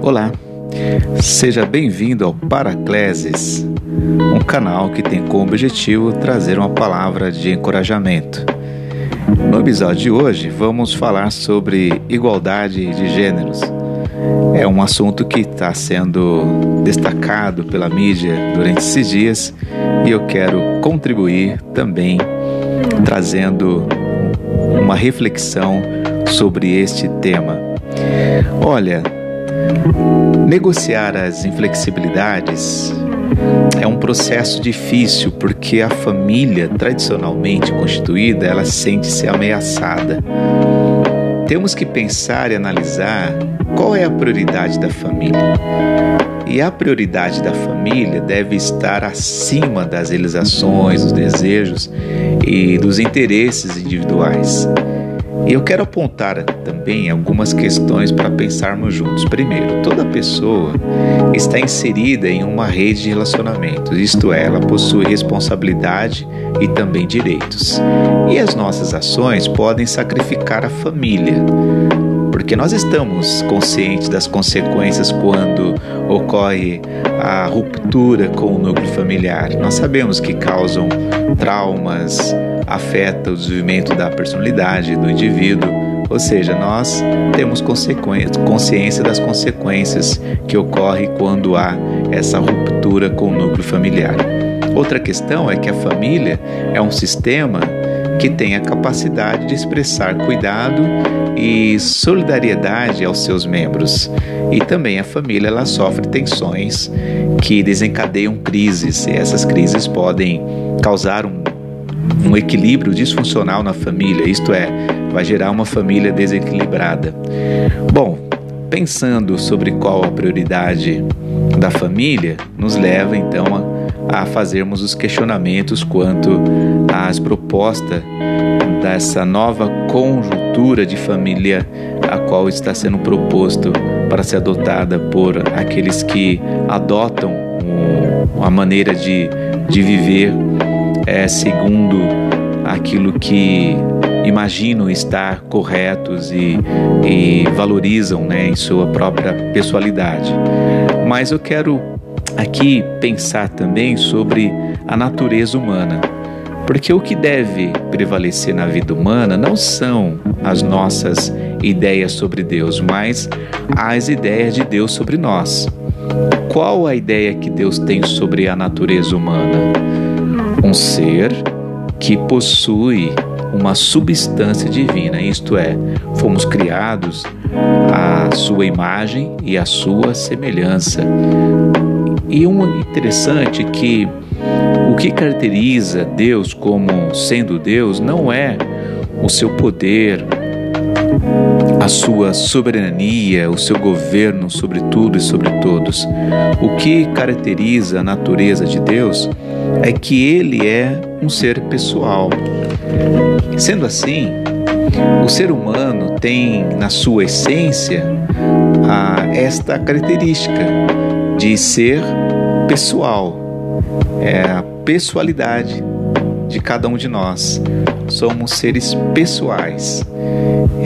Olá, seja bem-vindo ao Paracleses, um canal que tem como objetivo trazer uma palavra de encorajamento. No episódio de hoje, vamos falar sobre igualdade de gêneros. É um assunto que está sendo destacado pela mídia durante esses dias e eu quero contribuir também trazendo uma reflexão sobre este tema. Olha, negociar as inflexibilidades é um processo difícil porque a família tradicionalmente constituída, ela sente-se ameaçada. Temos que pensar e analisar qual é a prioridade da família. E a prioridade da família deve estar acima das realizações, dos desejos e dos interesses individuais. E eu quero apontar também algumas questões para pensarmos juntos. Primeiro, toda pessoa está inserida em uma rede de relacionamentos, isto é, ela possui responsabilidade e também direitos. E as nossas ações podem sacrificar a família, porque nós estamos conscientes das consequências quando ocorre a ruptura com o núcleo familiar. Nós sabemos que causam traumas, afeta o desenvolvimento da personalidade do indivíduo, ou seja, nós temos consciência das consequências que ocorrem quando há essa ruptura com o núcleo familiar. Outra questão é que a família é um sistema que tem a capacidade de expressar cuidado e solidariedade aos seus membros. E também a família ela sofre tensões que desencadeiam crises, e essas crises podem causar um um equilíbrio disfuncional na família, isto é, vai gerar uma família desequilibrada. Bom, pensando sobre qual a prioridade da família, nos leva então a, a fazermos os questionamentos quanto às propostas dessa nova conjuntura de família a qual está sendo proposto para ser adotada por aqueles que adotam uma maneira de, de viver é, segundo aquilo que imaginam estar corretos e, e valorizam né, em sua própria pessoalidade. Mas eu quero aqui pensar também sobre a natureza humana. Porque o que deve prevalecer na vida humana não são as nossas ideias sobre Deus, mas as ideias de Deus sobre nós. Qual a ideia que Deus tem sobre a natureza humana? Um ser que possui uma substância divina, isto é, fomos criados à sua imagem e à sua semelhança. E um interessante que o que caracteriza Deus como sendo Deus não é o seu poder, a sua soberania, o seu governo sobre tudo e sobre todos. O que caracteriza a natureza de Deus é que ele é um ser pessoal. Sendo assim, o ser humano tem na sua essência a, esta característica de ser pessoal, é a pessoalidade de cada um de nós. Somos seres pessoais,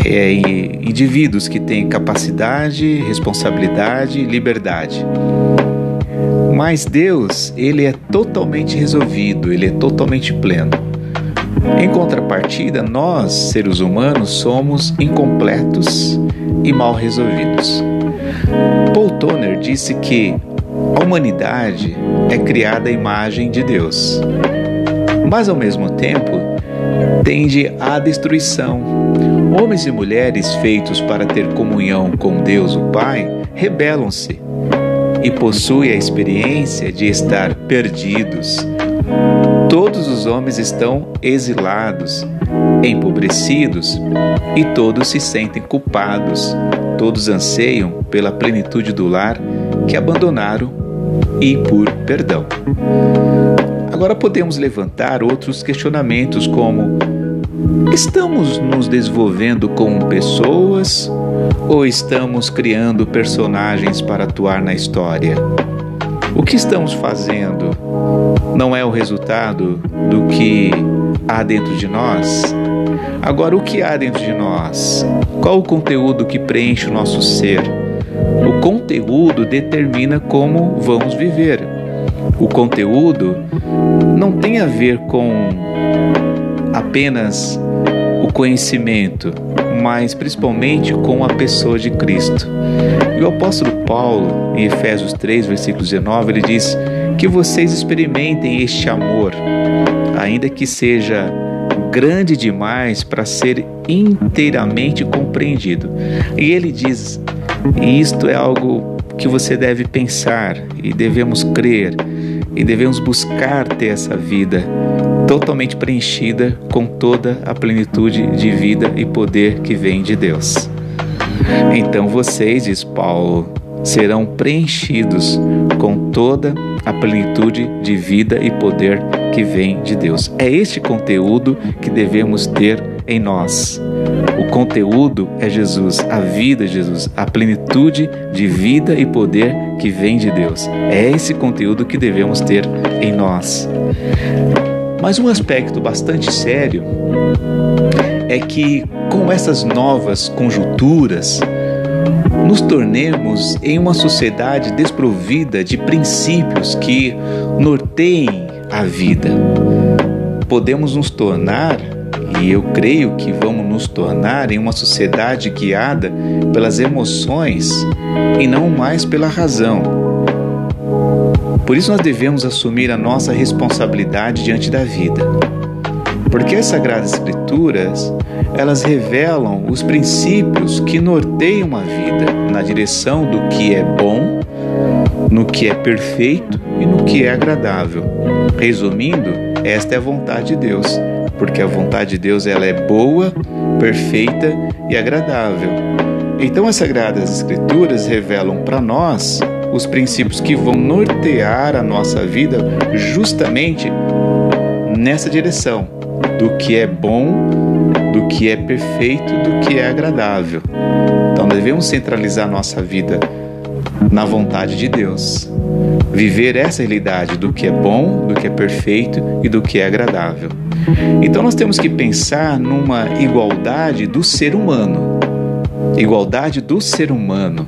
é, indivíduos que têm capacidade, responsabilidade, liberdade. Mas Deus, ele é totalmente resolvido, ele é totalmente pleno. Em contrapartida, nós, seres humanos, somos incompletos e mal resolvidos. Paul Toner disse que a humanidade é criada à imagem de Deus, mas ao mesmo tempo tende à destruição. Homens e mulheres feitos para ter comunhão com Deus, o Pai, rebelam-se e possui a experiência de estar perdidos. Todos os homens estão exilados, empobrecidos e todos se sentem culpados. Todos anseiam pela plenitude do lar que abandonaram e por perdão. Agora podemos levantar outros questionamentos como Estamos nos desenvolvendo como pessoas ou estamos criando personagens para atuar na história? O que estamos fazendo não é o resultado do que há dentro de nós? Agora, o que há dentro de nós? Qual o conteúdo que preenche o nosso ser? O conteúdo determina como vamos viver. O conteúdo não tem a ver com apenas o conhecimento, mas principalmente com a pessoa de Cristo. E o apóstolo Paulo, em Efésios 3, versículo 19, ele diz que vocês experimentem este amor, ainda que seja grande demais para ser inteiramente compreendido. E ele diz: isto é algo que você deve pensar e devemos crer e devemos buscar ter essa vida totalmente preenchida com toda a plenitude de vida e poder que vem de Deus. Então vocês, diz Paulo, serão preenchidos com toda a plenitude de vida e poder que vem de Deus. É este conteúdo que devemos ter em nós. O conteúdo é Jesus, a vida é Jesus, a plenitude de vida e poder que vem de Deus. É esse conteúdo que devemos ter em nós. Mas um aspecto bastante sério é que, com essas novas conjunturas, nos tornemos em uma sociedade desprovida de princípios que norteiem a vida. Podemos nos tornar, e eu creio que vamos nos tornar, em uma sociedade guiada pelas emoções e não mais pela razão. Por isso nós devemos assumir a nossa responsabilidade diante da vida. Porque as Sagradas Escrituras, elas revelam os princípios que norteiam a vida na direção do que é bom, no que é perfeito e no que é agradável. Resumindo, esta é a vontade de Deus, porque a vontade de Deus ela é boa, perfeita e agradável. Então as Sagradas Escrituras revelam para nós os princípios que vão nortear a nossa vida justamente nessa direção do que é bom, do que é perfeito, do que é agradável. Então devemos centralizar nossa vida na vontade de Deus. Viver essa realidade do que é bom, do que é perfeito e do que é agradável. Então nós temos que pensar numa igualdade do ser humano. Igualdade do ser humano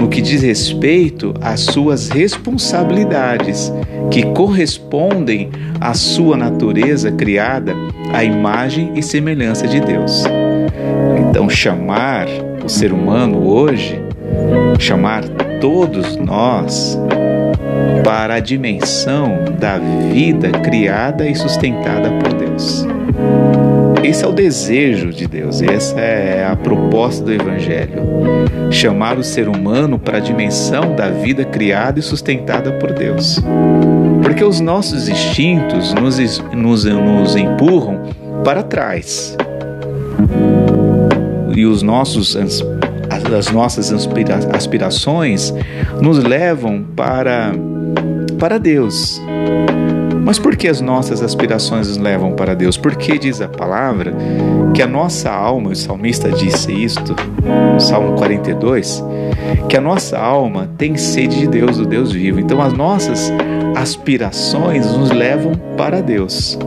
no que diz respeito às suas responsabilidades, que correspondem à sua natureza criada à imagem e semelhança de Deus. Então, chamar o ser humano hoje, chamar todos nós para a dimensão da vida criada e sustentada por Deus. Esse é o desejo de Deus, essa é a proposta do Evangelho. Chamar o ser humano para a dimensão da vida criada e sustentada por Deus. Porque os nossos instintos nos, nos, nos empurram para trás. E os nossos, as nossas aspirações nos levam para, para Deus. Mas por que as nossas aspirações nos levam para Deus? Porque diz a palavra que a nossa alma, o salmista disse isto, no Salmo 42, que a nossa alma tem sede de Deus, do Deus vivo. Então as nossas aspirações nos levam para Deus.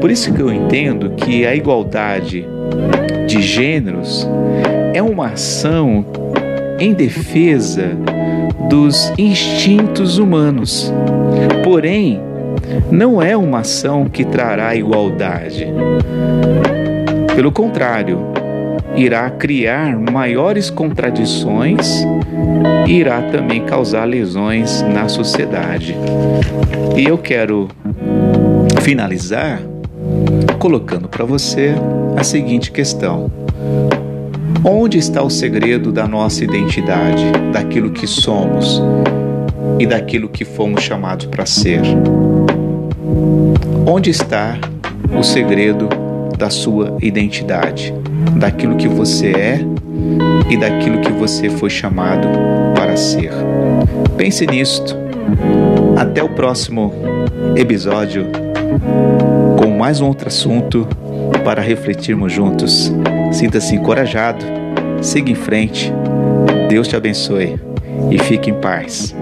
Por isso que eu entendo que a igualdade de gêneros é uma ação em defesa dos instintos humanos. Porém, não é uma ação que trará igualdade. Pelo contrário, irá criar maiores contradições e irá também causar lesões na sociedade. E eu quero finalizar colocando para você a seguinte questão: Onde está o segredo da nossa identidade, daquilo que somos e daquilo que fomos chamados para ser? Onde está o segredo da sua identidade, daquilo que você é e daquilo que você foi chamado para ser? Pense nisto. Até o próximo episódio com mais um outro assunto para refletirmos juntos. Sinta-se encorajado, siga em frente. Deus te abençoe e fique em paz.